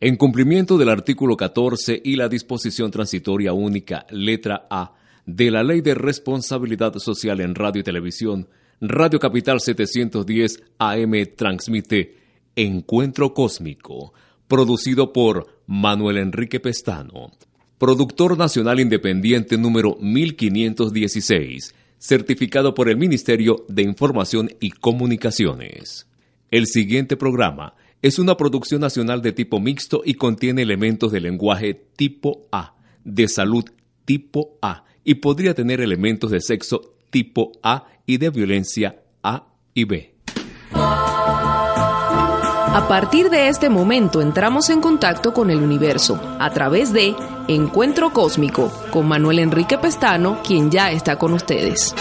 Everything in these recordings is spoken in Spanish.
En cumplimiento del artículo 14 y la disposición transitoria única, letra A, de la Ley de Responsabilidad Social en Radio y Televisión, Radio Capital 710 AM transmite Encuentro Cósmico, producido por Manuel Enrique Pestano, productor nacional independiente número 1516, certificado por el Ministerio de Información y Comunicaciones. El siguiente programa es una producción nacional de tipo mixto y contiene elementos de lenguaje tipo A, de salud tipo A y podría tener elementos de sexo tipo A y de violencia A y B. A partir de este momento entramos en contacto con el universo a través de Encuentro Cósmico con Manuel Enrique Pestano, quien ya está con ustedes.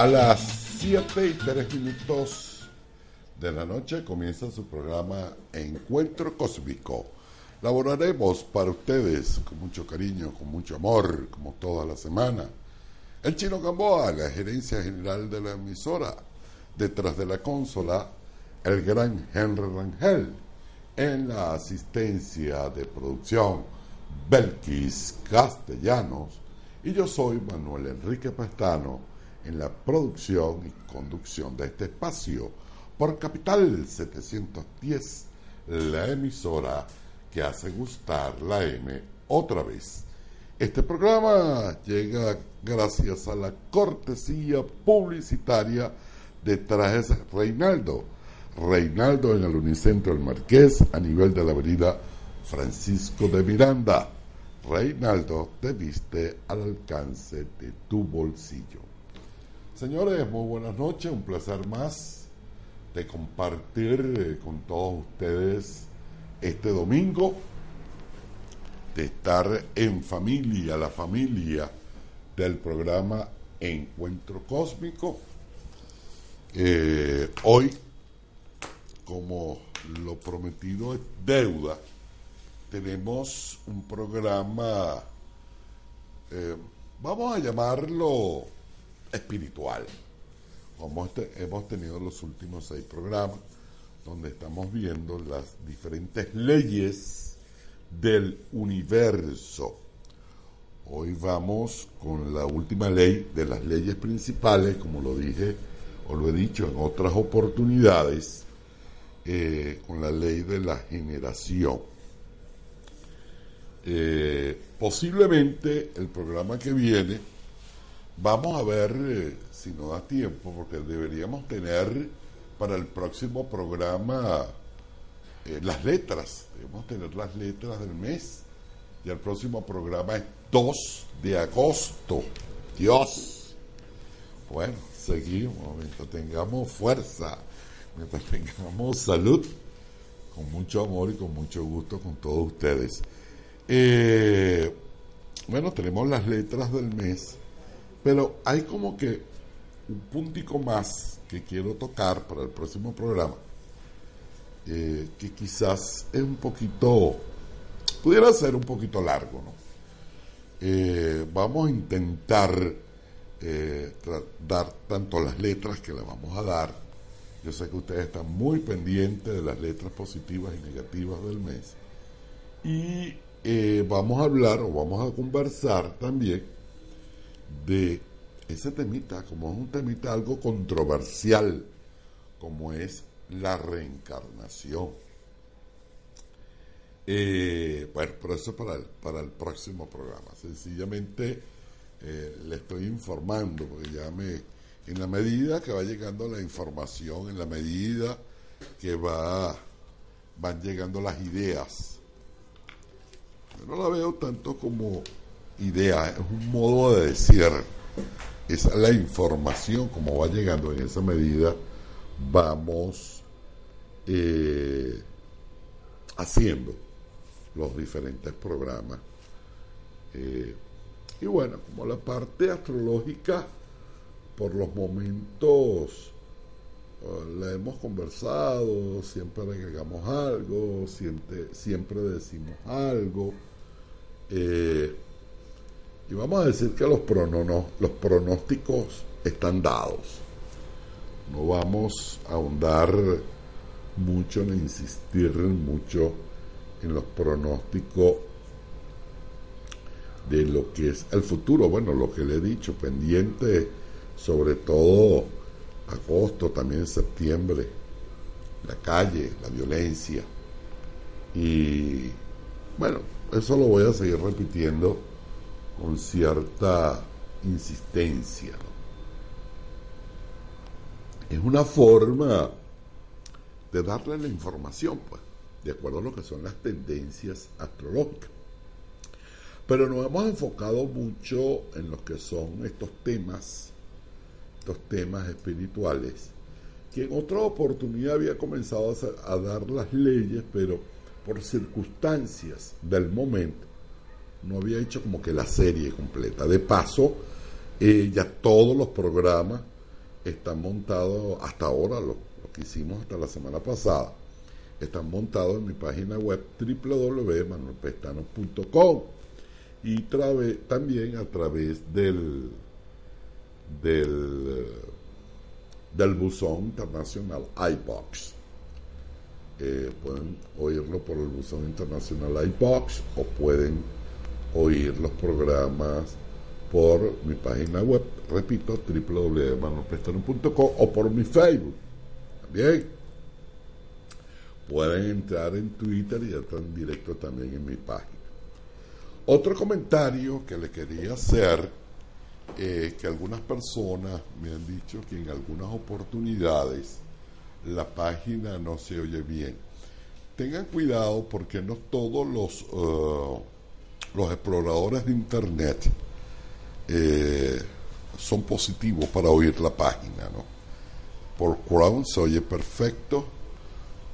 A las 7 y 3 minutos de la noche comienza su programa Encuentro Cósmico. Laboraremos para ustedes con mucho cariño, con mucho amor, como toda la semana. El chino Gamboa, la gerencia general de la emisora. Detrás de la consola, el gran Henry Rangel. En la asistencia de producción, Belkis Castellanos. Y yo soy Manuel Enrique Pastano en la producción y conducción de este espacio por Capital 710, la emisora que hace gustar la M otra vez. Este programa llega gracias a la cortesía publicitaria de Trajes Reinaldo. Reinaldo en el Unicentro del Marqués a nivel de la avenida Francisco de Miranda. Reinaldo te viste al alcance de tu bolsillo. Señores, muy buenas noches, un placer más de compartir eh, con todos ustedes este domingo, de estar en familia, la familia del programa Encuentro Cósmico. Eh, hoy, como lo prometido es deuda, tenemos un programa, eh, vamos a llamarlo espiritual, como este, hemos tenido los últimos seis programas, donde estamos viendo las diferentes leyes del universo. Hoy vamos con la última ley de las leyes principales, como lo dije o lo he dicho en otras oportunidades, eh, con la ley de la generación. Eh, posiblemente el programa que viene Vamos a ver eh, si nos da tiempo, porque deberíamos tener para el próximo programa eh, las letras. Debemos tener las letras del mes. Y el próximo programa es 2 de agosto. Dios. Bueno, seguimos mientras tengamos fuerza, mientras tengamos salud, con mucho amor y con mucho gusto con todos ustedes. Eh, bueno, tenemos las letras del mes pero hay como que un puntico más que quiero tocar para el próximo programa, eh, que quizás es un poquito, pudiera ser un poquito largo, ¿no? Eh, vamos a intentar eh, dar tanto las letras que le vamos a dar. Yo sé que ustedes están muy pendientes de las letras positivas y negativas del mes. Y vamos a hablar o vamos a conversar también de ese temita, como es un temita algo controversial, como es la reencarnación. Eh, bueno, pero eso para el, para el próximo programa. Sencillamente eh, le estoy informando, porque ya me En la medida que va llegando la información, en la medida que va, van llegando las ideas, yo no la veo tanto como idea, es un modo de decir, es la información como va llegando en esa medida, vamos eh, haciendo los diferentes programas. Eh, y bueno, como la parte astrológica, por los momentos eh, la hemos conversado, siempre agregamos algo, siempre, siempre decimos algo. Eh, y vamos a decir que los, los pronósticos están dados. No vamos a ahondar mucho ni insistir mucho en los pronósticos de lo que es el futuro. Bueno, lo que le he dicho, pendiente sobre todo agosto, también septiembre, la calle, la violencia. Y bueno, eso lo voy a seguir repitiendo con cierta insistencia. Es una forma de darle la información, pues, de acuerdo a lo que son las tendencias astrológicas. Pero nos hemos enfocado mucho en lo que son estos temas, estos temas espirituales, que en otra oportunidad había comenzado a, dar las leyes, pero por circunstancias del momento, no había hecho como que la serie completa. De paso, eh, ya todos los programas están montados hasta ahora, lo, que hicimos hasta la semana pasada, están montados en mi página web www.manuelpestano.com y también a través del, del, del buzón internacional iBox. Eh, pueden oírlo por el buzón internacional iBox o pueden oír los programas por mi página web, repito, www.manuelpestano.com o por mi Facebook. También pueden entrar en Twitter y entrar en directo también en mi página. Otro comentario que le quería hacer, eh, que algunas personas me han dicho que en algunas oportunidades la página no se oye bien. Tengan cuidado porque no todos los, uh, los exploradores de Internet eh, son positivos para oír la página. ¿no? Por Chrome se oye perfecto,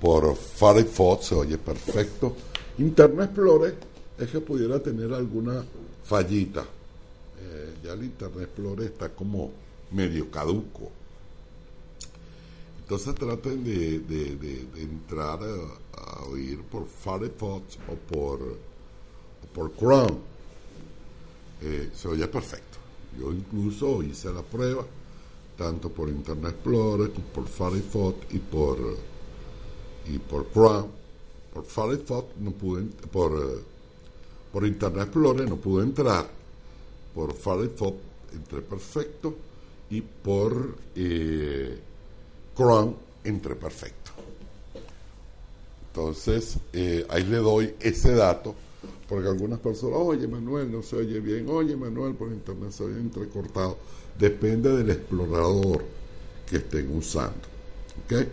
por Firefox se oye perfecto. Internet Explorer es que pudiera tener alguna fallita. Eh, ya el Internet Explorer está como medio caduco. Entonces traten de, entrar a, oír por Firefox o por, por Chrome. Eh, se oye perfecto. Yo incluso hice la prueba tanto por Internet Explorer por Firefox y por y por Chrome. Por Firefox no pude por por Internet Explorer no pude entrar. Por Firefox entré perfecto. Y por eh, Chrome entré perfecto. Entonces, eh, ahí le doy ese dato. Porque algunas personas, oye Manuel, no se oye bien. Oye Manuel, por Internet se oye entrecortado. Depende del explorador que estén usando. ¿Ok?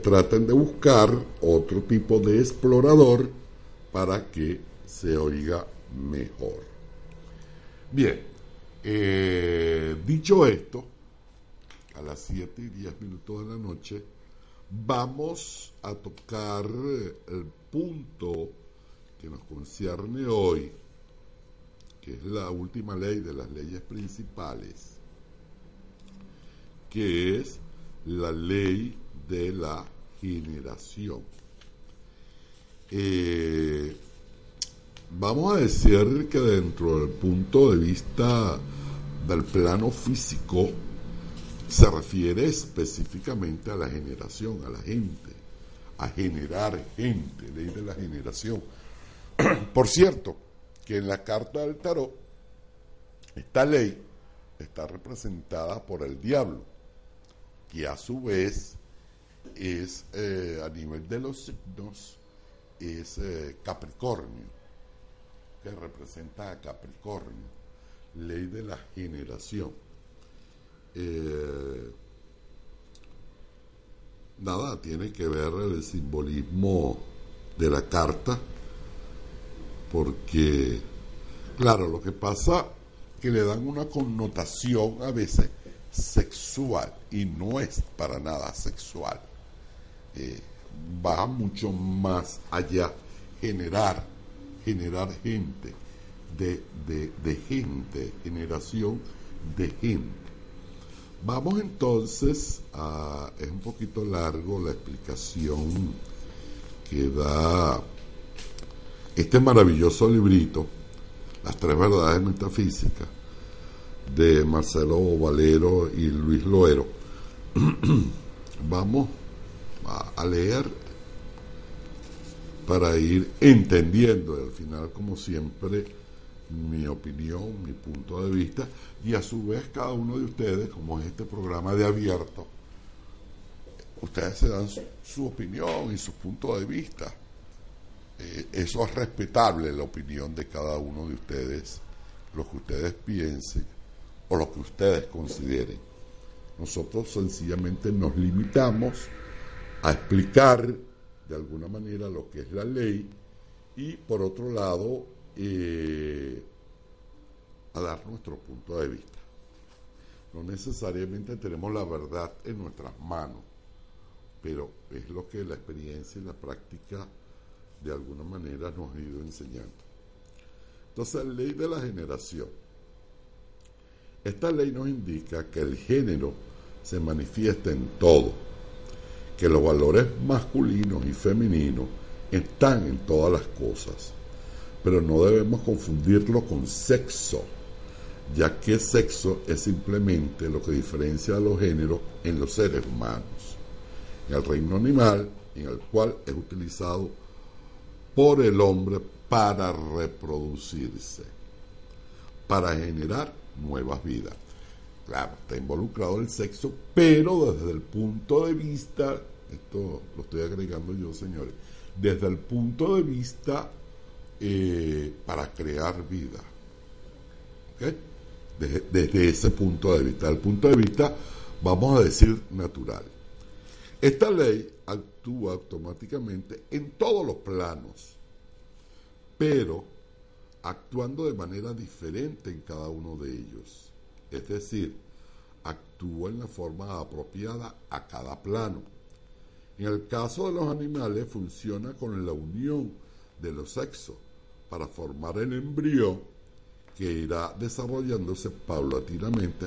traten de buscar otro tipo de explorador para que se oiga mejor. Bien, eh, dicho esto, a las 7 y 10 minutos de la noche, vamos a tocar el punto que nos concierne hoy, que es la última ley de las leyes principales, que es la ley de la generación. Eh, vamos a decir que dentro del punto de vista del plano físico, se refiere específicamente a la generación, a la gente, a generar gente, ley de la generación. Por cierto, que en la carta del tarot, esta ley está representada por el diablo, que a su vez es, eh, a nivel de los signos, es eh, Capricornio que representa a Capricornio, ley de la generación. eh, nada, tiene que ver el simbolismo de la carta, porque, claro, lo que pasa que le dan una connotación a veces sexual y no es para nada sexual. Eh, va mucho más allá, generar, generar gente, de, de gente, generación de gente. Vamos entonces a, es un poquito largo la explicación que da este maravilloso librito, Las tres verdades metafísicas, de Marcelo Valero y Luis Loero. Vamos a, leer para ir entendiendo al final, como siempre, mi opinión, mi punto de vista, y a su vez cada uno de ustedes, como es este programa de abierto, ustedes se dan su, opinión y su punto de vista. Eh, eso es respetable, la opinión de cada uno de ustedes, lo que ustedes piensen o lo que ustedes consideren. Nosotros sencillamente nos limitamos a explicar de alguna manera lo que es la ley y por otro lado eh, a dar nuestro punto de vista. No necesariamente tenemos la verdad en nuestras manos, pero es lo que la experiencia y la práctica de alguna manera nos ha ido enseñando. Entonces, la ley de la generación. Esta ley nos indica que el género se manifiesta en todo, que los valores masculinos y femeninos están en todas las cosas pero no debemos confundirlo con sexo, ya que sexo es simplemente lo que diferencia a los géneros en los seres humanos. En el reino animal, en el cual es utilizado por el hombre para reproducirse, para generar nuevas vidas. Claro, está involucrado el sexo, pero desde el punto de vista, esto lo estoy agregando yo, señores, desde el punto de vista eh, para crear vida. Desde, ese punto de vista, el punto de vista, vamos a decir, natural. Esta ley actúa automáticamente en todos los planos, pero actuando de manera diferente en cada uno de ellos. Es decir, actúa en la forma apropiada a cada plano. En el caso de los animales funciona con la unión de los sexos para formar el embrión que irá desarrollándose paulatinamente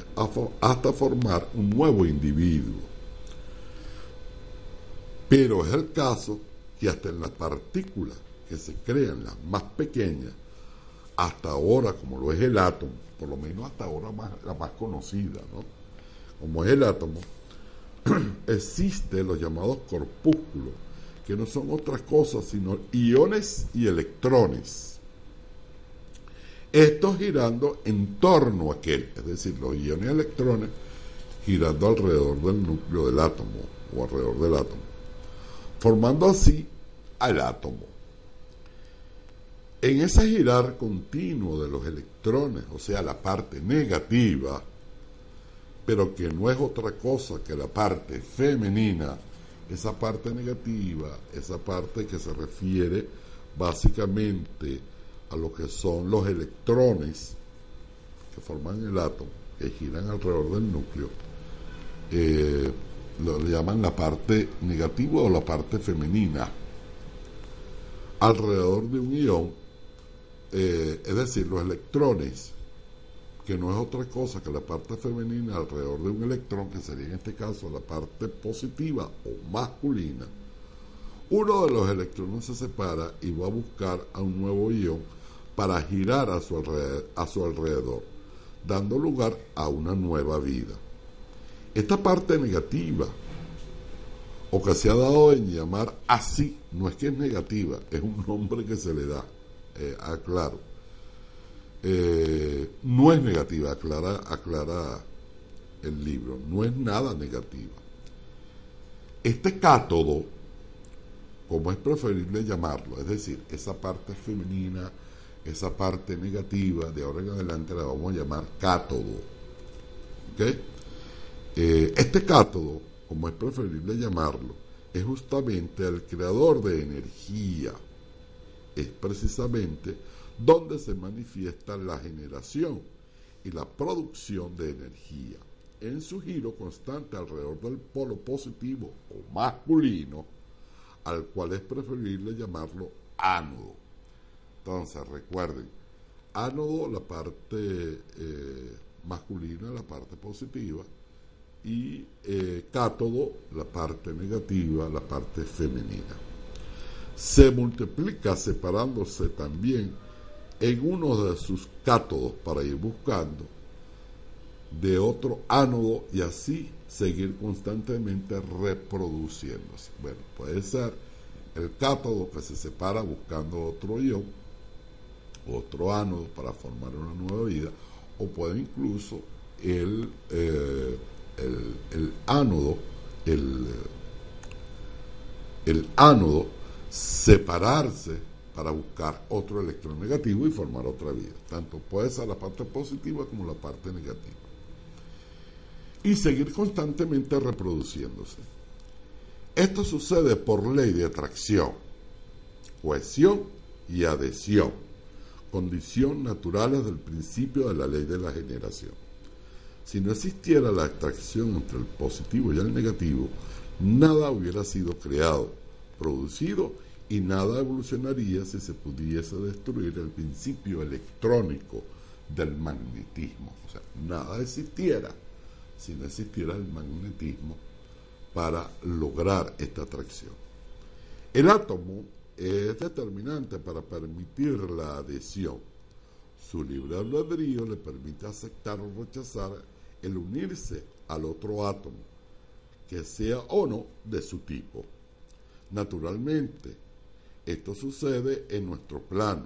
hasta formar un nuevo individuo. Pero es el caso que hasta en las partículas que se crean, las más pequeñas, hasta ahora, como lo es el átomo, por lo menos hasta ahora la más conocida, ¿no? como es el átomo, existen los llamados corpúsculos, que no son otras cosas sino iones y electrones estos girando en torno a aquel, es decir, los iones y electrones girando alrededor del núcleo del átomo o alrededor del átomo, formando así al átomo. En ese girar continuo de los electrones, o sea, la parte negativa, pero que no es otra cosa que la parte femenina, esa parte negativa, esa parte que se refiere básicamente a lo que son los electrones que forman el átomo, que giran alrededor del núcleo, eh, lo llaman la parte negativa o la parte femenina. Alrededor de un ion, eh, es decir, los electrones, que no es otra cosa que la parte femenina alrededor de un electrón, que sería en este caso la parte positiva o masculina, uno de los electrones se separa y va a buscar a un nuevo ion para girar a su, alrededor, a su alrededor, dando lugar a una nueva vida. Esta parte negativa, o que se ha dado en llamar así, no es que es negativa, es un nombre que se le da, eh, aclaro. Eh, no es negativa, aclara, aclara el libro, no es nada negativa. Este cátodo, como es preferible llamarlo, es decir, esa parte femenina, esa parte negativa, de ahora en adelante la vamos a llamar cátodo. ¿Ok? Eh, este cátodo, como es preferible llamarlo, es justamente el creador de energía. Es precisamente donde se manifiesta la generación y la producción de energía en su giro constante alrededor del polo positivo o masculino, al cual es preferible llamarlo ánodo. Entonces, recuerden, ánodo la parte eh, masculina, la parte positiva, y eh, cátodo la parte negativa, la parte femenina. Se multiplica separándose también en uno de sus cátodos para ir buscando de otro ánodo y así seguir constantemente reproduciéndose. Bueno, puede ser el cátodo que se separa buscando otro ion, otro ánodo para formar una nueva vida, o puede incluso el, eh, el, ánodo, el, ánodo separarse para buscar otro electrón negativo y formar otra vida. Tanto puede ser la parte positiva como la parte negativa. Y seguir constantemente reproduciéndose. Esto sucede por ley de atracción, cohesión y adhesión condición naturales del principio de la ley de la generación. Si no existiera la atracción entre el positivo y el negativo, nada hubiera sido creado, producido y nada evolucionaría si se pudiese destruir el principio electrónico del magnetismo. O sea, nada existiera si no existiera el magnetismo para lograr esta atracción. El átomo es determinante para permitir la adhesión. Su libre albedrío le permite aceptar o rechazar el unirse al otro átomo, que sea o no de su tipo. Naturalmente, esto sucede en nuestro plano,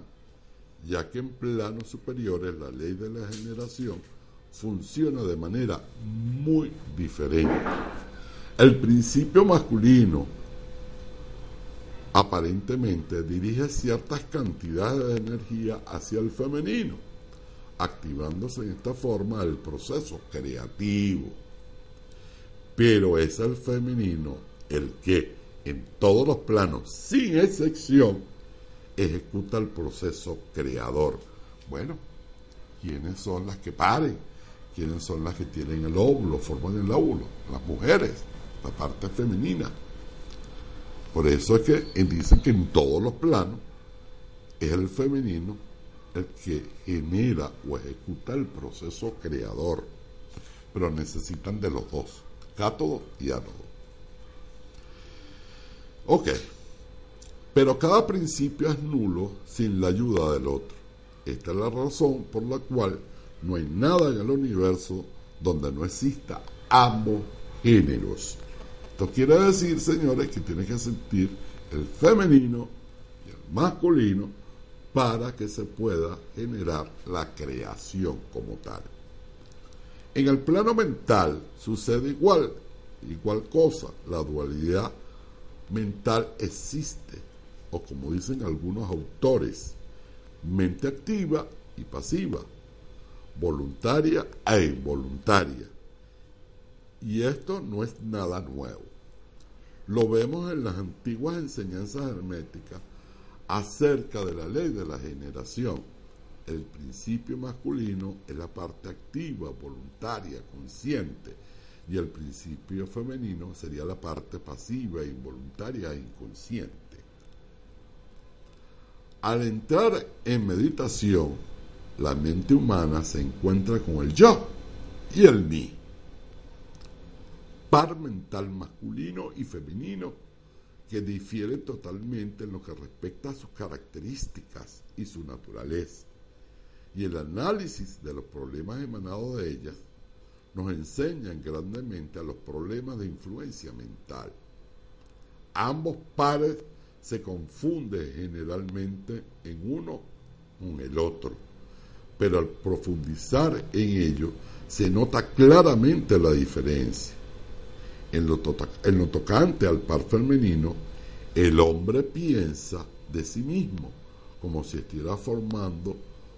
ya que en planos superiores la ley de la generación funciona de manera muy diferente. El principio masculino aparentemente dirige ciertas cantidades de energía hacia el femenino, activándose en esta forma el proceso creativo. Pero es el femenino el que, en todos los planos, sin excepción, ejecuta el proceso creador. Bueno, ¿quiénes son las que paren? ¿Quiénes son las que tienen el óvulo, forman el óvulo? Las mujeres, la parte femenina. Por eso es que dicen que en todos los planos es el femenino el que genera o ejecuta el proceso creador. Pero necesitan de los dos, cátodo y ánodo. Ok, pero cada principio es nulo sin la ayuda del otro. Esta es la razón por la cual no hay nada en el universo donde no exista ambos géneros. Esto quiere decir, señores, que tiene que sentir el femenino y el masculino para que se pueda generar la creación como tal. En el plano mental sucede igual, igual cosa, la dualidad mental existe, o como dicen algunos autores, mente activa y pasiva, voluntaria e involuntaria. Y esto no es nada nuevo. Lo vemos en las antiguas enseñanzas herméticas acerca de la ley de la generación. El principio masculino es la parte activa, voluntaria, consciente, y el principio femenino sería la parte pasiva, involuntaria e inconsciente. Al entrar en meditación, la mente humana se encuentra con el yo y el mí par mental masculino y femenino que difiere totalmente en lo que respecta a sus características y su naturaleza. Y el análisis de los problemas emanados de ellas nos enseñan grandemente a los problemas de influencia mental. Ambos pares se confunden generalmente en uno con el otro, pero al profundizar en ello se nota claramente la diferencia. En lo, tocante al par femenino, el hombre piensa de sí mismo como si estuviera formando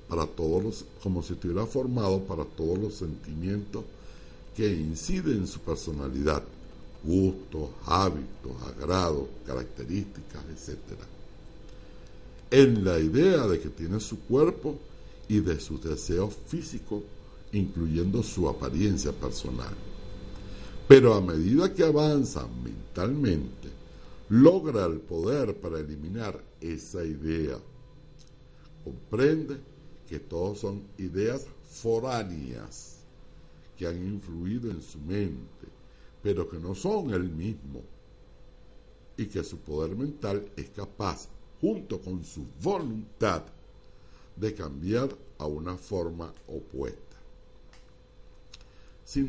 para todos los, como si estuviera formado para todos los sentimientos que incide en su personalidad, gustos, hábitos, agrados, características, etc. En la idea de que tiene su cuerpo y de sus deseos físicos, incluyendo su apariencia personal. Pero a medida que avanza mentalmente, logra el poder para eliminar esa idea. Comprende que todos son ideas foráneas que han influido en su mente, pero que no son el mismo, y que su poder mental es capaz, junto con su voluntad, de cambiar a una forma opuesta. Si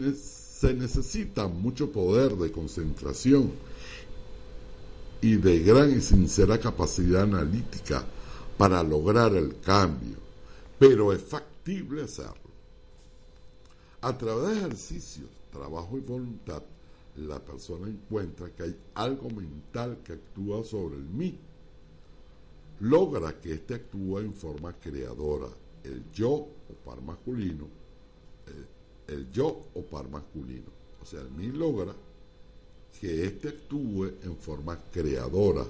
se necesita mucho poder de concentración y de gran y sincera capacidad analítica para lograr el cambio, pero es factible hacerlo. A través de ejercicios, trabajo y voluntad, la persona encuentra que hay algo mental que actúa sobre el mí. Logra que éste actúe en forma creadora, el yo o par masculino, el, yo o par masculino. O sea, el mí logra que éste actúe en forma creadora,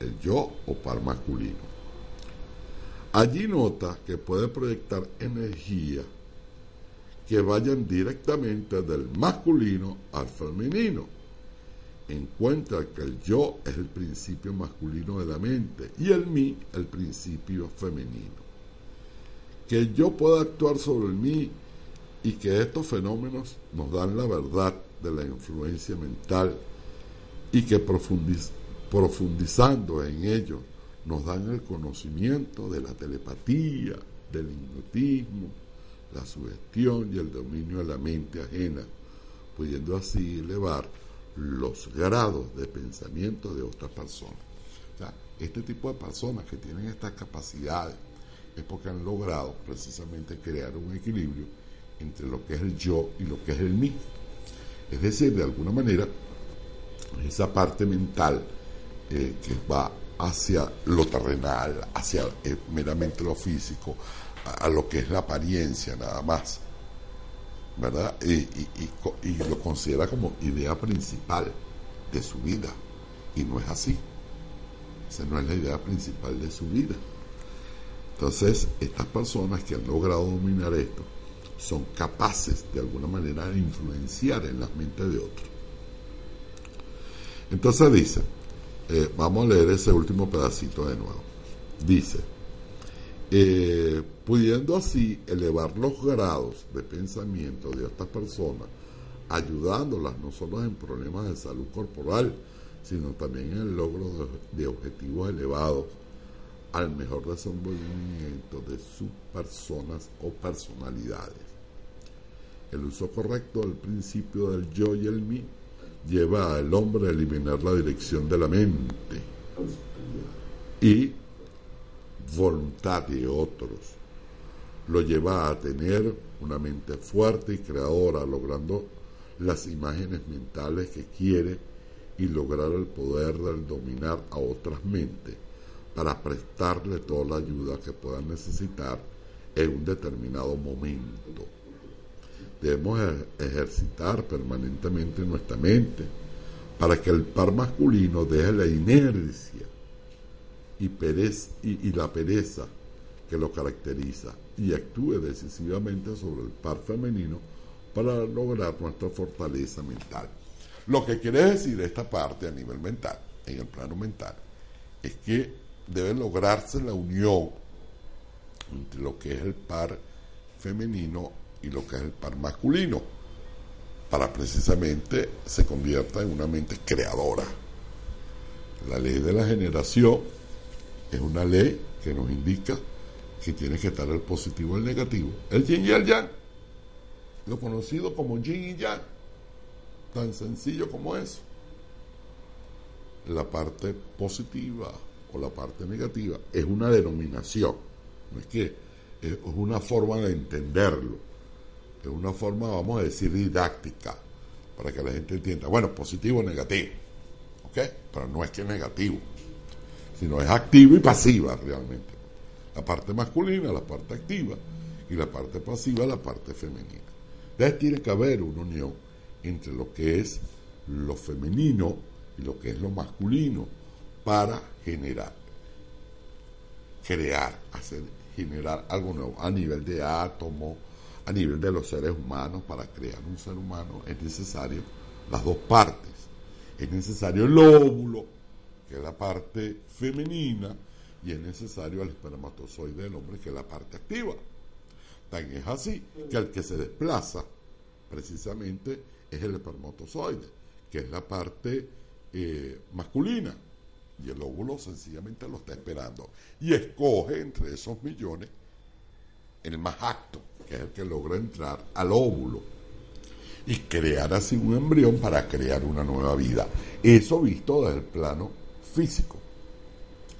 el yo o par masculino. Allí nota que puede proyectar energía que vayan directamente del masculino al femenino. Encuentra que el yo es el principio masculino de la mente y el mí el principio femenino. Que el yo pueda actuar sobre el mí y que estos fenómenos nos dan la verdad de la influencia mental y que profundizando en ello nos dan el conocimiento de la telepatía, del hipnotismo, la sugestión y el dominio de la mente ajena, pudiendo así elevar los grados de pensamiento de otras personas. este tipo de personas que tienen estas capacidades es porque han logrado precisamente crear un equilibrio entre lo que es el yo y lo que es el mí. Es decir, de alguna manera, esa parte mental eh, que va hacia lo terrenal, hacia eh, meramente lo físico, a, lo que es la apariencia nada más, ¿verdad? Y, lo considera como idea principal de su vida, y no es así. Esa no es la idea principal de su vida. Entonces, estas personas que han logrado dominar esto son capaces de alguna manera de influenciar en las mentes de otros. Entonces dice, eh, vamos a leer ese último pedacito de nuevo. Dice, eh, pudiendo así elevar los grados de pensamiento de estas personas, ayudándolas no solo en problemas de salud corporal, sino también en el logro de, objetivos elevados al mejor desenvolvimiento de sus personas o personalidades. El uso correcto del principio del yo y el mí lleva al hombre a eliminar la dirección de la mente y voluntad de otros. Lo lleva a tener una mente fuerte y creadora, logrando las imágenes mentales que quiere y lograr el poder del dominar a otras mentes para prestarle toda la ayuda que puedan necesitar en un determinado momento. Debemos ejercitar permanentemente nuestra mente para que el par masculino deje la inercia y, y, la pereza que lo caracteriza y actúe decisivamente sobre el par femenino para lograr nuestra fortaleza mental. Lo que quiere decir esta parte a nivel mental, en el plano mental, es que debe lograrse la unión entre lo que es el par femenino y lo que es el par masculino, para precisamente se convierta en una mente creadora. La ley de la generación es una ley que nos indica que tiene que estar el positivo y el negativo. El yin y el yang, lo conocido como yin y yang, tan sencillo como eso. La parte positiva o la parte negativa es una denominación, no es que es una forma de entenderlo de una forma, vamos a decir, didáctica, para que la gente entienda. Bueno, positivo o negativo, ¿ok? Pero no es que es negativo, sino es activo y pasiva realmente. La parte masculina, la parte activa, y la parte pasiva, la parte femenina. Entonces tiene que haber una unión entre lo que es lo femenino y lo que es lo masculino para generar, crear, hacer, generar algo nuevo a nivel de átomo, a nivel de los seres humanos. Para crear un ser humano es necesario las dos partes. Es necesario el óvulo, que es la parte femenina, y es necesario el espermatozoide del hombre, que es la parte activa. Tan es así que el que se desplaza precisamente es el espermatozoide, que es la parte eh, masculina. Y el óvulo sencillamente lo está esperando. Y escoge entre esos millones el más acto, que es el que logra entrar al óvulo. Y crear así un embrión para crear una nueva vida. Eso visto desde el plano físico.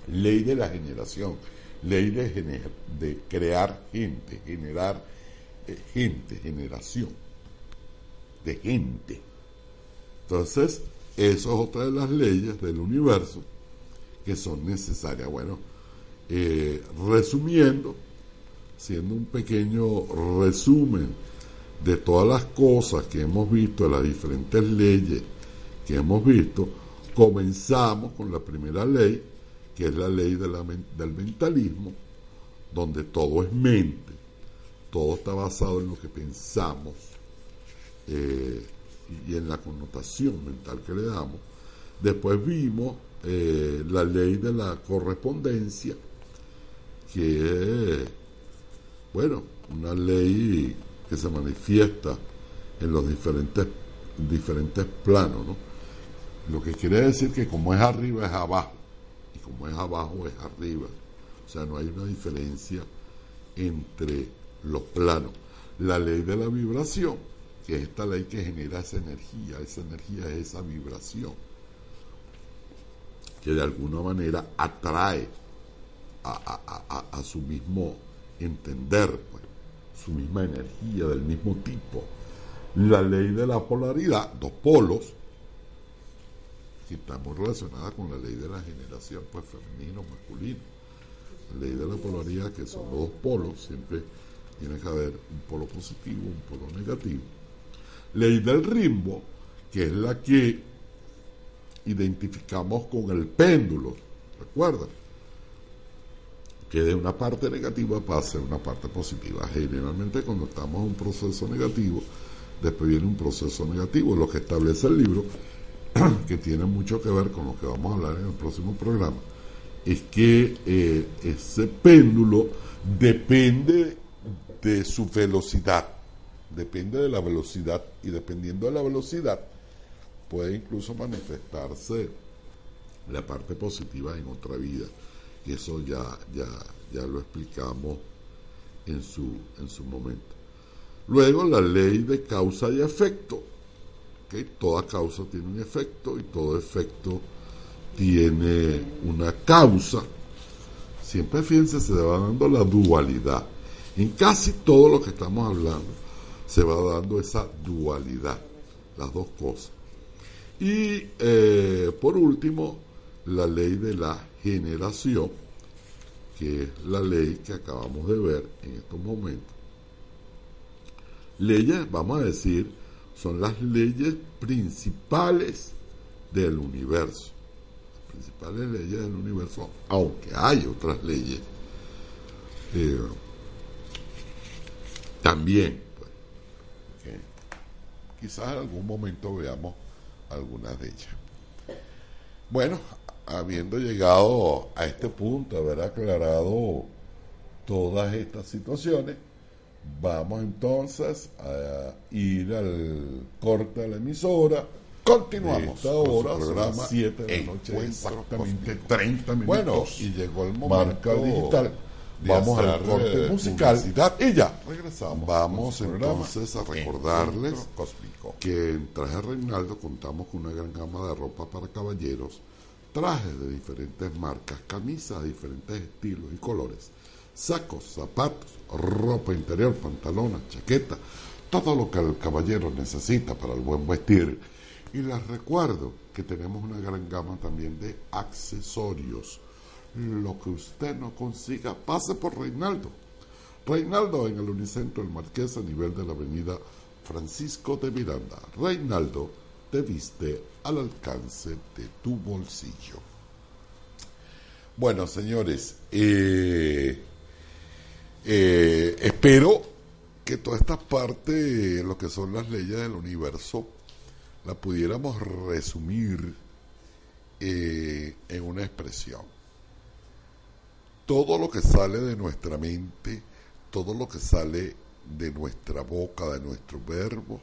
Ley de la generación. Ley de, de crear gente, generar eh, gente, generación de gente. Entonces, eso es otra de las leyes del universo que son necesarias. Bueno, eh, resumiendo, siendo un pequeño resumen de todas las cosas que hemos visto, de las diferentes leyes que hemos visto, comenzamos con la primera ley, que es la ley del mentalismo, donde todo es mente, todo está basado en lo que pensamos eh, y en la connotación mental que le damos. Después vimos eh, la ley de la correspondencia, que es, bueno, una ley que se manifiesta en los diferentes, diferentes planos, ¿no? Lo que quiere decir que como es arriba es abajo, y como es abajo es arriba. O sea, no hay una diferencia entre los planos. La ley de la vibración, que es esta ley que genera esa energía, esa energía es esa vibración, que de alguna manera atrae a, su mismo entender, pues, su misma energía del mismo tipo. La ley de la polaridad, dos polos, que está muy relacionada con la ley de la generación, pues femenino, masculino. La ley de la polaridad, que son los dos polos, siempre tiene que haber un polo positivo, un polo negativo. Ley del ritmo, que es la que identificamos con el péndulo, ¿recuerdan? Que de una parte negativa pasa a una parte positiva. Generalmente cuando estamos en un proceso negativo, después viene un proceso negativo, lo que establece el libro que tiene mucho que ver con lo que vamos a hablar en el próximo programa, es que eh, ese péndulo depende de su velocidad, depende de la velocidad y dependiendo de la velocidad puede incluso manifestarse la parte positiva en otra vida y eso ya, ya, ya lo explicamos en su, en su momento. Luego la ley de causa y efecto que Toda causa tiene un efecto y todo efecto tiene una causa. Siempre fíjense, se va dando la dualidad. En casi todo lo que estamos hablando se va dando esa dualidad, las dos cosas. Y eh, por último, la ley de la generación, que es la ley que acabamos de ver en estos momentos. Leyes, vamos a decir, son las leyes principales del universo. Las principales leyes del universo, aunque hay otras leyes. Eh, también, pues, quizás en algún momento veamos algunas de ellas. Bueno, habiendo llegado a este punto, haber aclarado todas estas situaciones, Vamos entonces a ir al corte de la emisora. Continuamos. Esta hora, programa 7 de la noche, exactamente 30 minutos. Bueno, y llegó el momento. Marca digital. Vamos al corte musical y ya regresamos. Vamos entonces a recordarles que en Traje Reinaldo contamos con una gran gama de ropa para caballeros, trajes de diferentes marcas, camisas de diferentes estilos y colores sacos, zapatos, ropa interior, pantalones, chaqueta, todo lo que el caballero necesita para el buen vestir. Y les recuerdo que tenemos una gran gama también de accesorios. Lo que usted no consiga, pase por Reinaldo. Reinaldo en el Unicentro El Marqués a nivel de la avenida Francisco de Miranda, Reinaldo, te viste al alcance de tu bolsillo. Bueno, señores, eh, eh, espero que toda esta parte, lo que son las leyes del universo, la pudiéramos resumir eh, en una expresión. Todo lo que sale de nuestra mente, todo lo que sale de nuestra boca, de nuestro verbo,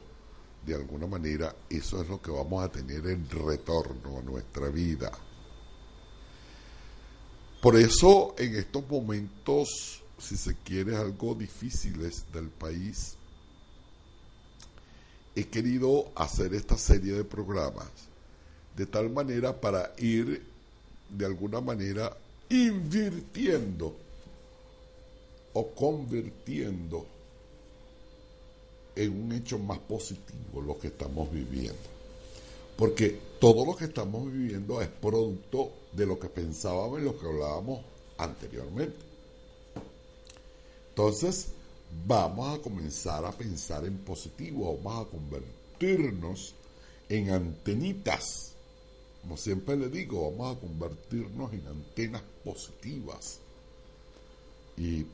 de alguna manera eso es lo que vamos a tener en retorno a nuestra vida. Por eso en estos momentos, si se quiere, algo difíciles del país, he querido hacer esta serie de programas de tal manera para ir de alguna manera invirtiendo o convirtiendo en un hecho más positivo lo que estamos viviendo. Porque todo lo que estamos viviendo es producto de lo que pensábamos y lo que hablábamos anteriormente. Entonces, vamos a comenzar a pensar en positivo, vamos a convertirnos en antenitas. Como siempre le digo, vamos a convertirnos en antenas positivas. Y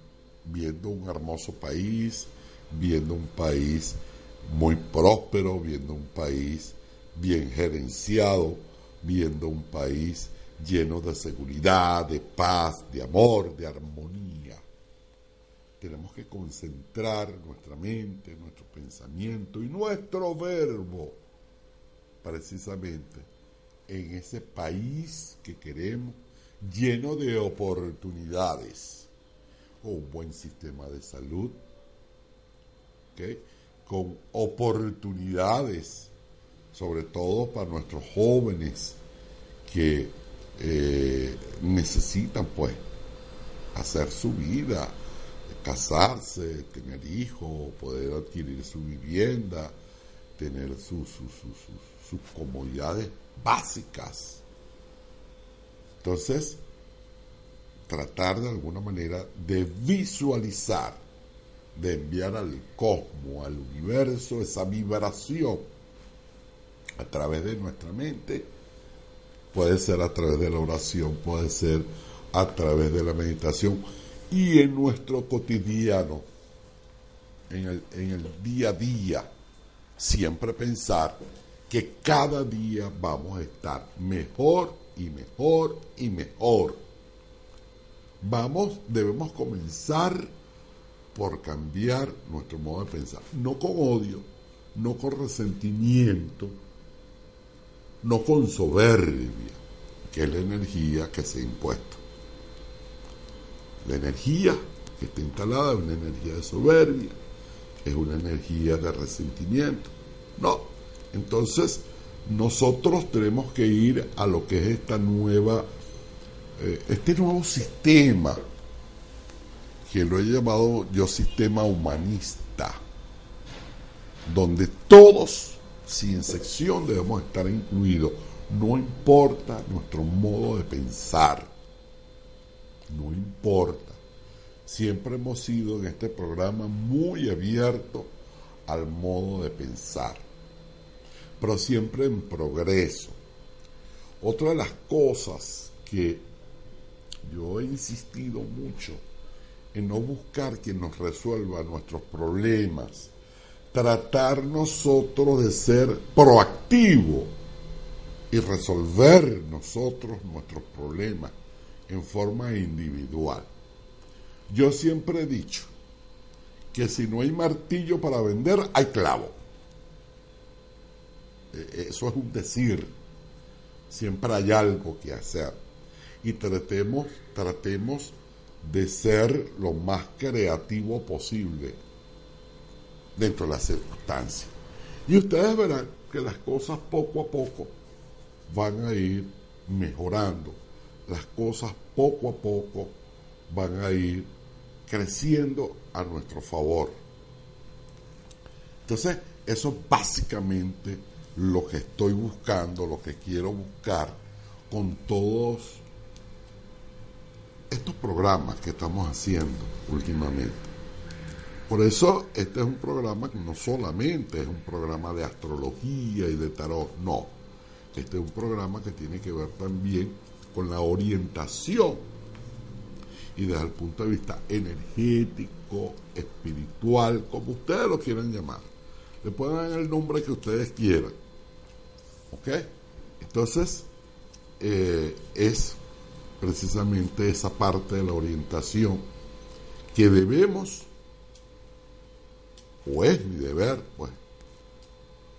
viendo un hermoso país, viendo un país muy próspero, viendo un país bien gerenciado, viendo un país lleno de seguridad, de paz, de amor, de armonía. Tenemos que concentrar nuestra mente, nuestro pensamiento y nuestro verbo precisamente en ese país que queremos lleno de oportunidades, con un buen sistema de salud, con oportunidades, sobre todo para nuestros jóvenes que eh, necesitan pues hacer su vida, casarse, tener hijos, poder adquirir su vivienda, tener sus comodidades básicas. Entonces, tratar de alguna manera de visualizar de enviar al cosmos, al universo, esa vibración a través de nuestra mente. Puede ser a través de la oración, puede ser a través de la meditación y en nuestro cotidiano, en el, en el día a día, siempre pensar que cada día vamos a estar mejor y mejor y mejor. Vamos, debemos comenzar por cambiar nuestro modo de pensar. No con odio, no con resentimiento, no con soberbia, que es la energía que se ha impuesto. La energía que está instalada es una energía de soberbia, es una energía de resentimiento. No, entonces nosotros tenemos que ir a lo que es esta nueva, eh, este nuevo sistema que lo he llamado yo sistema humanista, donde todos, sin excepción, debemos estar incluidos. No importa nuestro modo de pensar, no importa. Siempre hemos sido en este programa muy abiertos al modo de pensar, pero siempre en progreso. Otra de las cosas que yo he insistido mucho en no buscar quien nos resuelva nuestros problemas, tratar nosotros de ser proactivos y resolver nosotros nuestros problemas en forma individual. Yo siempre he dicho que si no hay martillo para vender, hay clavo. E, eso es un decir. Siempre hay algo que hacer. Y tratemos, tratemos de ser lo más creativo posible dentro de las circunstancias. Y ustedes verán que las cosas poco a poco van a ir mejorando, las cosas poco a poco van a ir creciendo a nuestro favor. Entonces, eso es básicamente lo que estoy buscando, lo que quiero buscar con todos estos programas que estamos haciendo últimamente, Por eso este es un programa que no solamente es un programa de astrología y de tarot, no. Este es un programa que tiene que ver también con la orientación y desde el punto de vista energético, espiritual, como ustedes lo quieran llamar. Le pueden dar el nombre que ustedes quieran. ¿Ok? Entonces, eh, es precisamente esa parte de la orientación que debemos, o es mi deber, pues,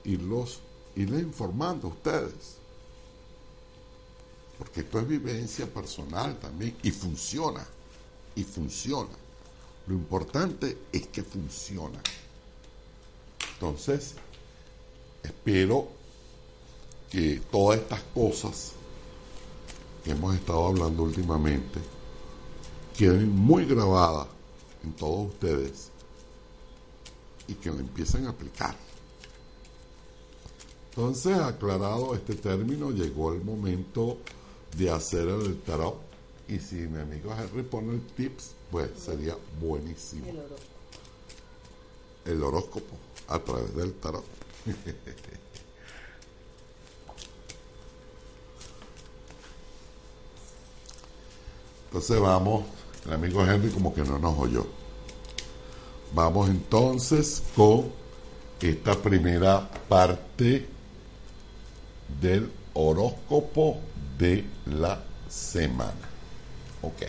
irlos, irles informando a ustedes. Porque esto es vivencia personal también y funciona, y funciona. Lo importante es que funciona. Entonces, espero que todas estas cosas que hemos estado hablando últimamente queden muy grabadas en todos ustedes y que lo empiecen a aplicar. Entonces, aclarado este término, llegó el momento de hacer el tarot. Y si mi amigo Henry pone el tips, pues sería buenísimo. El horóscopo. El horóscopo a través del tarot. Entonces vamos, el amigo Henry como que no nos oyó. Vamos entonces con esta primera parte del horóscopo de la semana. Ok.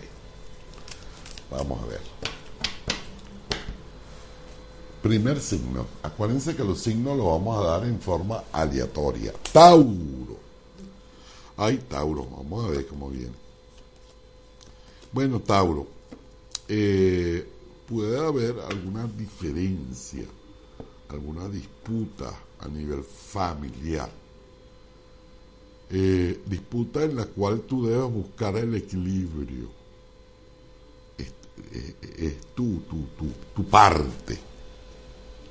Vamos a ver. Primer signo. Acuérdense que los signos los vamos a dar en forma aleatoria. Tauro. Ay, Tauro. Vamos a ver cómo viene. Bueno, Tauro, eh, puede haber alguna diferencia, alguna disputa a nivel familiar. Eh, disputa en la cual tú debes buscar el equilibrio. Es, eh, tu, tu, tu, tu parte.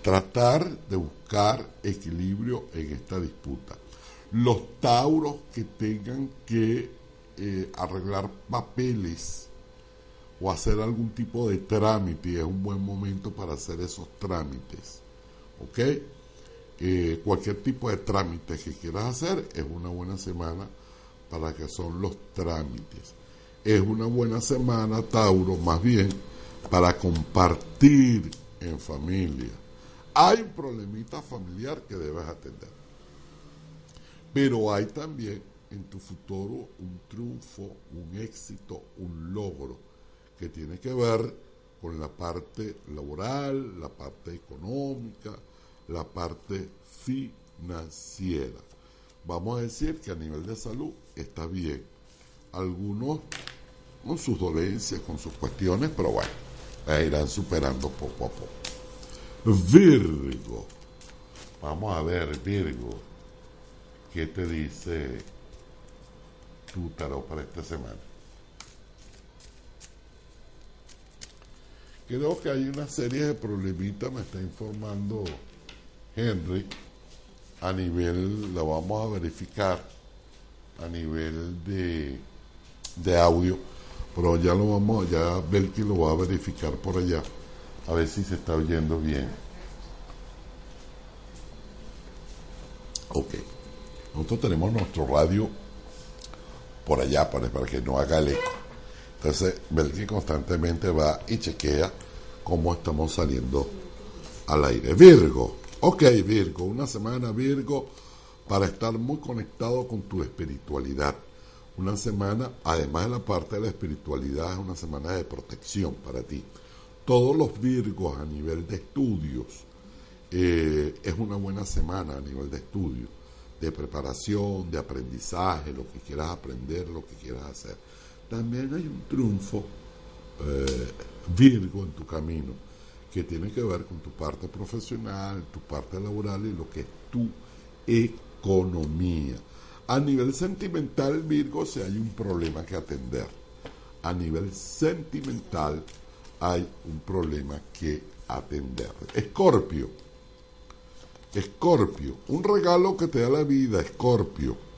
Tratar de buscar equilibrio en esta disputa. Los tauros que tengan que arreglar papeles o hacer algún tipo de trámite, es un buen momento para hacer esos trámites. ¿Ok? Eh, cualquier tipo de trámite que quieras hacer es una buena semana para que son los trámites. Es una buena semana, Tauro, más bien para compartir en familia. Hay un problemita familiar que debes atender. Pero hay también en tu futuro un triunfo, un éxito, un logro que tiene que ver con la parte laboral, la parte económica, la parte financiera. Vamos a decir que a nivel de salud está bien. Algunos con sus dolencias, con sus cuestiones, pero bueno, la irán superando poco a poco. Virgo. Vamos a ver, Virgo, ¿qué te dice tu tarot para esta semana? Creo que hay una serie de problemitas, me está informando Henry, a nivel, la vamos a verificar, a nivel de, de audio, pero ya lo vamos, ya Belki lo va a verificar por allá, a ver si se está oyendo bien. Ok, nosotros tenemos nuestro radio por allá para, que no haga el eco. Entonces, Belki constantemente va y chequea cómo estamos saliendo al aire. Virgo, ok Virgo, una semana Virgo para estar muy conectado con tu espiritualidad. Una semana, además de la parte de la espiritualidad, es una semana de protección para ti. Todos los Virgos a nivel de estudios, eh, es una buena semana a nivel de estudio, de preparación, de aprendizaje, lo que quieras aprender, lo que quieras hacer también hay un triunfo eh, Virgo en tu camino que tiene que ver con tu parte profesional, tu parte laboral y lo que es tu economía. A nivel sentimental, Virgo, si hay un problema que atender. A nivel sentimental hay un problema que atender. Escorpio. Escorpio. Un regalo que te da la vida, Escorpio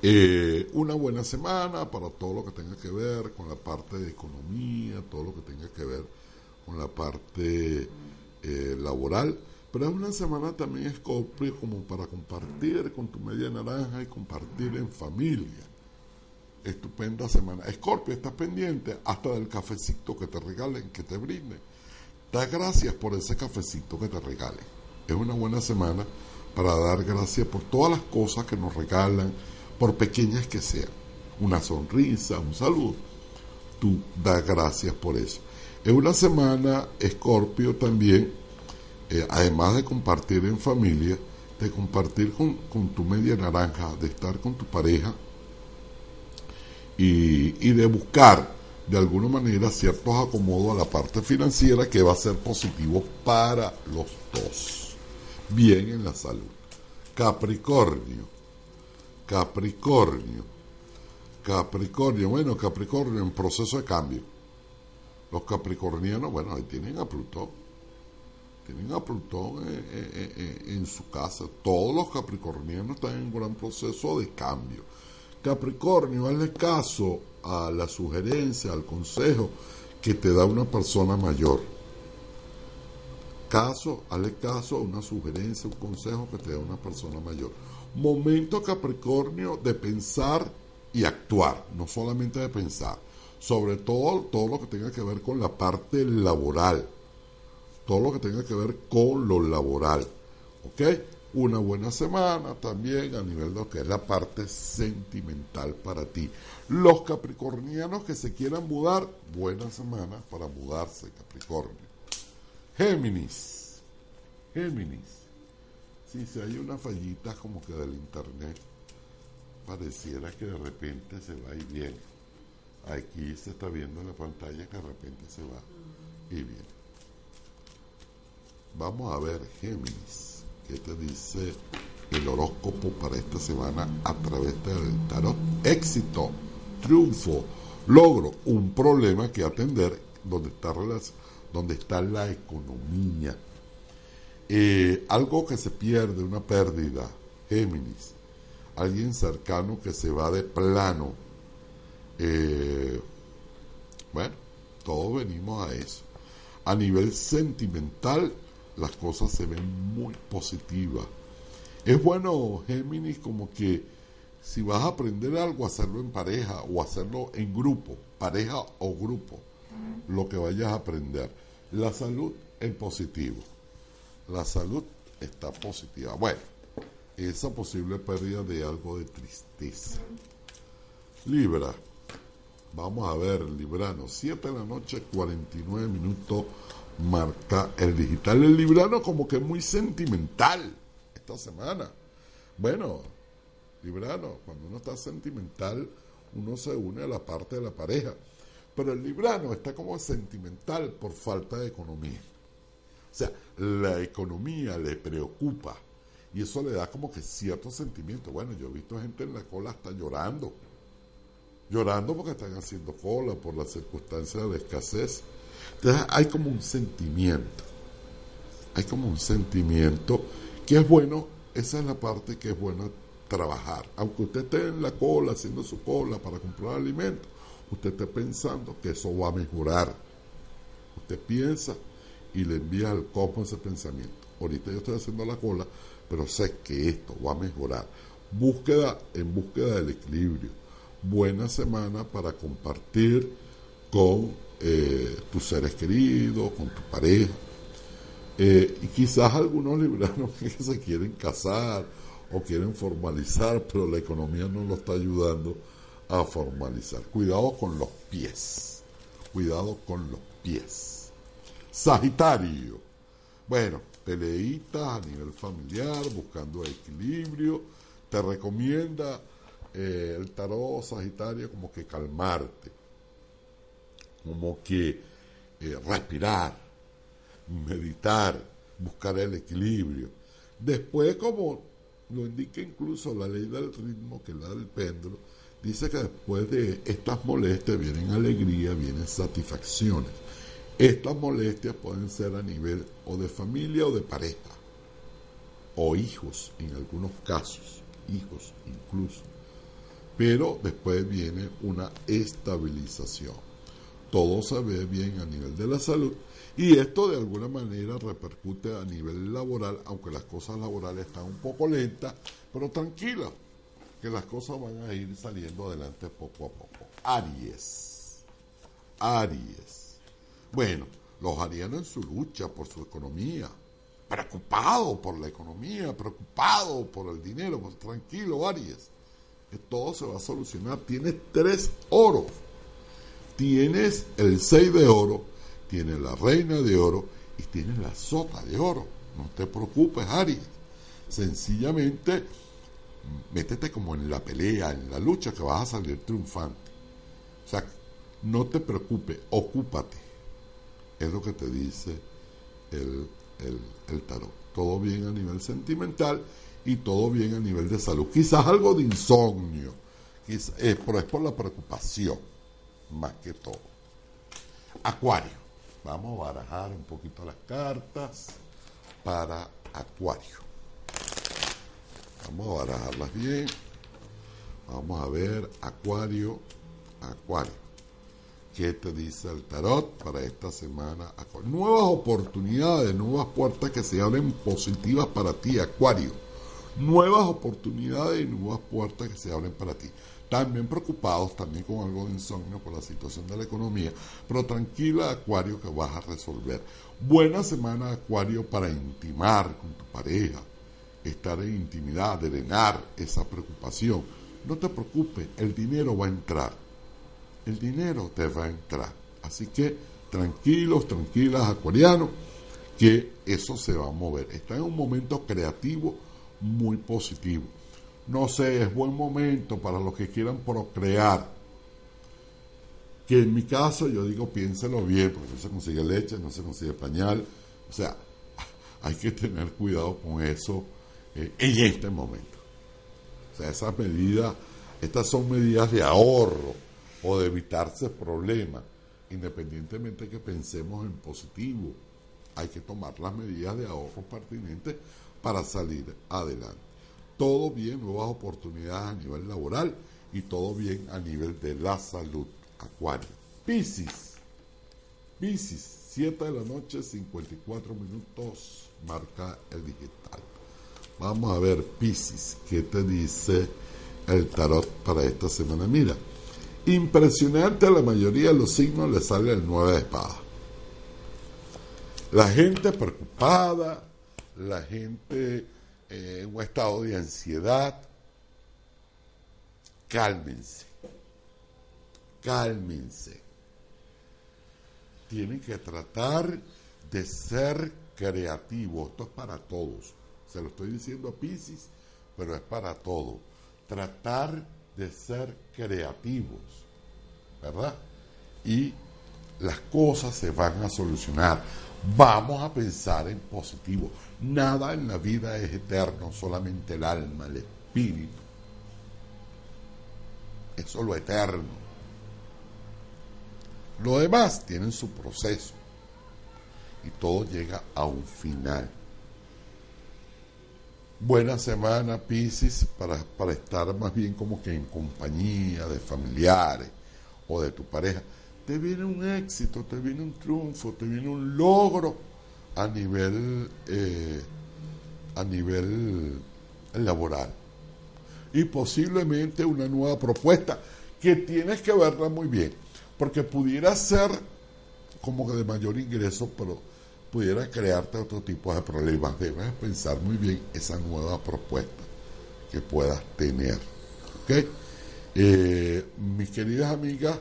eh, una buena semana para todo lo que tenga que ver con la parte de economía, todo lo que tenga que ver con la parte eh, laboral. Pero es una semana también Escorpio como para compartir con tu media naranja y compartir en familia. Estupenda semana. Escorpio, estás pendiente hasta del cafecito que te regalen, que te brinden. Da gracias por ese cafecito que te regalen. Es una buena semana para dar gracias por todas las cosas que nos regalan, por pequeñas que sean. Una sonrisa, un saludo. Tú da gracias por eso. Es una semana, Escorpio, también, eh, además de compartir en familia, de compartir con, con, tu media naranja, de estar con tu pareja y, y de buscar de alguna manera ciertos acomodos a la parte financiera que va a ser positivo para los dos. Bien en la salud. Capricornio. Capricornio. Capricornio. Bueno, Capricornio en proceso de cambio. Los capricornianos, bueno, ahí tienen a Plutón. Tienen a Plutón en, en, en, su casa. Todos los capricornianos están en un gran proceso de cambio. Capricornio, hazle caso a la sugerencia, al consejo que te da una persona mayor. Caso, hazle caso a una sugerencia, un consejo que te da una persona mayor. Momento Capricornio de pensar y actuar, no solamente de pensar sobre todo todo lo que tenga que ver con la parte laboral, todo lo que tenga que ver con lo laboral, ¿ok? Una buena semana también a nivel de lo que es la parte sentimental para ti. Los capricornianos que se quieran mudar, buena semana para mudarse, Capricornio. Géminis, Géminis. Sí, si hay una fallita como que del internet, pareciera que de repente se va ir bien Aquí se está viendo en la pantalla que de repente se va y viene. Vamos a ver, Géminis, ¿qué te dice el horóscopo para esta semana a través del tarot? Éxito, triunfo, logro, un problema que atender donde está, donde está la economía. Eh, algo que se pierde, una pérdida, Géminis. Alguien cercano que se va de plano eh, bueno, todos venimos a eso. A nivel sentimental, las cosas se ven muy positivas. Es bueno, Géminis, como que si vas a aprender algo, hacerlo en pareja o hacerlo en grupo, pareja o grupo, lo que vayas a aprender. La salud es positivo. La salud está positiva. Bueno, esa posible pérdida de algo de tristeza. Libra, Vamos a ver, Librano, 7 de la noche, 49 minutos, marca el digital. El Librano como que muy sentimental esta semana. Bueno, Librano, cuando uno está sentimental, uno se une a la parte de la pareja. Pero el Librano está como sentimental por falta de economía. O sea, la economía le preocupa y eso le da como que cierto sentimiento. Bueno, yo he visto gente en la cola hasta llorando llorando porque están haciendo cola por las circunstancias de escasez. Entonces hay como un sentimiento, hay como un sentimiento que es bueno, esa es la parte que es buena trabajar. Aunque usted esté en la cola, haciendo su cola para comprar alimentos, usted esté pensando que eso va a mejorar. Usted piensa y le envía al cosmos ese pensamiento. Ahorita yo estoy haciendo la cola, pero sé que esto va a mejorar. Búsqueda en búsqueda del equilibrio buena semana para compartir con eh, tus seres queridos, con tu pareja. Eh, y quizás algunos libranos que se quieren casar o quieren formalizar, pero la economía no lo está ayudando a formalizar. Cuidado con los pies. Cuidado con los pies. Sagitario. Bueno, peleitas a nivel familiar, buscando equilibrio. Te recomienda eh, el tarot sagitario como que calmarte, como que eh, respirar, meditar, buscar el equilibrio. Después, como lo indica incluso la ley del ritmo, que es la del péndulo, dice que después de estas molestias vienen alegría, vienen satisfacciones. Estas molestias pueden ser a nivel o de familia o de pareja, o hijos en algunos casos, hijos incluso pero después viene una estabilización. Todo se ve bien a nivel de la salud y esto de alguna manera repercute a nivel laboral, aunque las cosas laborales están un poco lentas, pero tranquila, que las cosas van a ir saliendo adelante poco a poco. Aries. Aries. Bueno, los arianos en su lucha por su economía, preocupado por la economía, preocupado por el dinero, pues tranquilo, Aries, que todo se va a solucionar. Tienes tres oros. Tienes el 6 de oro, tienes la reina de oro y tienes la sota de oro. No te preocupes, Aries. Sencillamente, métete como en la pelea, en la lucha, que vas a salir triunfante. O sea, no te preocupes, ocúpate. Es lo que te dice el, el, tarot. Todo bien a nivel sentimental y todo bien a nivel de salud. Quizás algo de insomnio, eh, pero es por la preocupación, más que todo. Acuario. Vamos a barajar un poquito las cartas para Acuario. Vamos a barajarlas bien. Vamos a ver Acuario, Acuario. ¿Qué te dice el tarot para esta semana? Nuevas oportunidades, nuevas puertas que se abren positivas para ti, Acuario. Nuevas oportunidades y nuevas puertas que se abren para ti también preocupados, también con algo de insomnio por la situación de la economía, pero tranquila Acuario que vas a resolver. Buena semana Acuario para intimar con tu pareja, estar en intimidad, drenar esa preocupación. No te preocupes, el dinero va a entrar. El dinero te va a entrar. Así que tranquilos, tranquilas, acuarianos, que eso se va a mover. Está en un momento creativo muy positivo no sé, es buen momento para los que quieran procrear. Que en mi caso yo digo, piénselo bien, porque no se consigue leche, no se consigue pañal. O sea, hay que tener cuidado con eso eh, en este momento. O sea, esas medidas, estas son medidas de ahorro o de evitarse problemas, independientemente de que pensemos en positivo. Hay que tomar las medidas de ahorro pertinentes para salir adelante todo bien, nuevas oportunidades a nivel laboral y todo bien a nivel de la salud. Acuario. Piscis. Piscis, 7 de la noche, 54 minutos, marca el digital. Vamos a ver, Piscis, ¿qué te dice el tarot para esta semana? Mira, impresionante a la mayoría de los signos le sale el 9 de espada. La gente preocupada, la gente en eh, un estado de ansiedad, cálmense, cálmense. Tienen que tratar de ser creativos. Esto es para todos. Se lo estoy diciendo a Pisces, pero es para todos. Tratar de ser creativos, ¿verdad? Y las cosas se van a solucionar. Vamos a pensar en positivo. Nada en la vida es eterno, solamente el alma, el espíritu. Es solo eterno. Lo demás tienen su proceso y todo llega a un final. Buena semana, Pisces, para, para estar más bien como que en compañía de familiares o de tu pareja te viene un éxito, te viene un triunfo, te viene un logro a nivel, eh, a nivel laboral. Y posiblemente una nueva propuesta que tienes que verla muy bien, porque pudiera ser como de mayor ingreso, pero pudiera crearte otro tipo de problemas. Debes pensar muy bien esa nueva propuesta que puedas tener. ¿Ok? Eh, mis queridas amigas,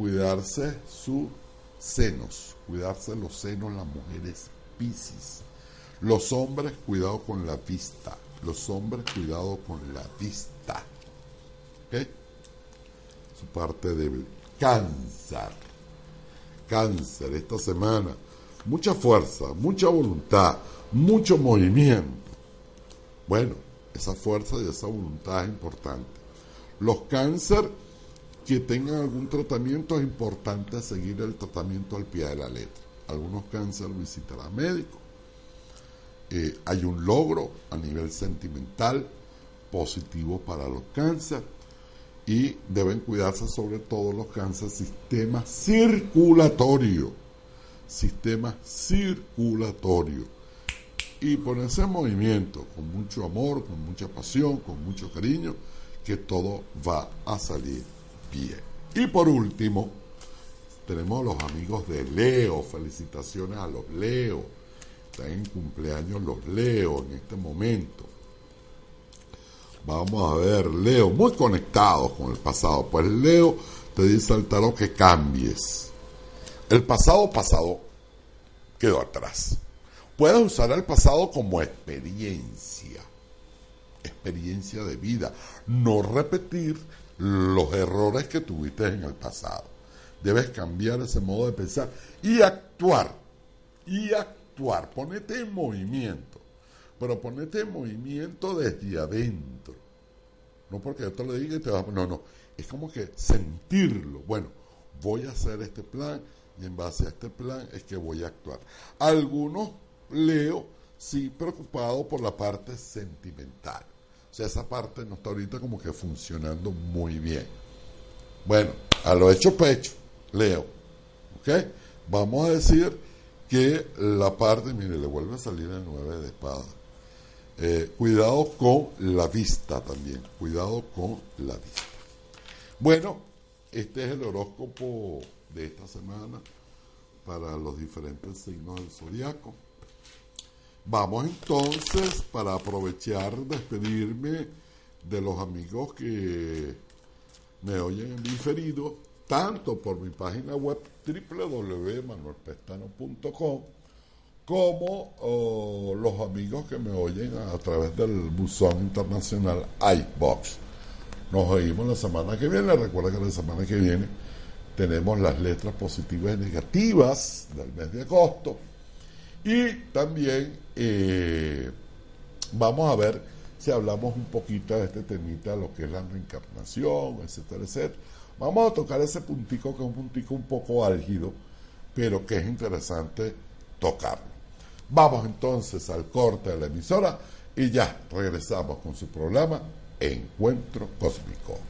cuidarse sus senos, cuidarse los senos las mujeres piscis. Los hombres, cuidado con la vista. Los hombres, cuidado con la vista. ¿Ok? Su parte débil. Cáncer. Cáncer esta semana. Mucha fuerza, mucha voluntad, mucho movimiento. Bueno, esa fuerza y esa voluntad es importante. Los cáncer que tengan algún tratamiento, es importante seguir el tratamiento al pie de la letra. Algunos cánceres visitarán médico. Eh, hay un logro a nivel sentimental positivo para los cánceres. y deben cuidarse sobre todo los cánceres sistema circulatorio. Sistema circulatorio. Y ponerse en movimiento con mucho amor, con mucha pasión, con mucho cariño, que todo va a salir bien. Y por último, tenemos a los amigos de Leo. Felicitaciones a los Leo. Están en cumpleaños los Leo en este momento. Vamos a ver, Leo, muy conectados con el pasado. Pues Leo te dice al tarot que cambies. El pasado pasado quedó atrás. Puedes usar el pasado como experiencia, experiencia de vida. No repetir los errores que tuviste en el pasado. Debes cambiar ese modo de pensar y actuar. Y actuar. Ponete en movimiento pero ponete en movimiento desde adentro. No porque yo te lo diga y te vas No, no. Es como que sentirlo. Bueno, voy a hacer este plan y en base a este plan es que voy a actuar. Algunos leo, sí, preocupado por la parte sentimental. Esa parte no está ahorita como que funcionando muy bien. Bueno, a lo hecho pecho, leo. ¿Ok? Vamos a decir que la parte, mire, le vuelve a salir el 9 de espada eh, cuidado con la vista también, cuidado con la vista. Bueno, este es el horóscopo de esta semana para los diferentes signos del zodiaco. Vamos entonces para aprovechar, despedirme de los amigos que me oyen en diferido, tanto por mi página web www.manuelpestano.com como oh, los amigos que me oyen a, través del buzón internacional iBox. Nos oímos la semana que viene. Recuerda que la semana que viene tenemos las letras positivas y negativas del mes de agosto. Y también eh, vamos a ver si hablamos un poquito de este temita, lo que es la reencarnación, etcétera, etcétera. Vamos a tocar ese puntico que es un puntico un poco álgido, pero que es interesante tocarlo. Vamos entonces al corte de la emisora y ya regresamos con su programa Encuentro Cósmico.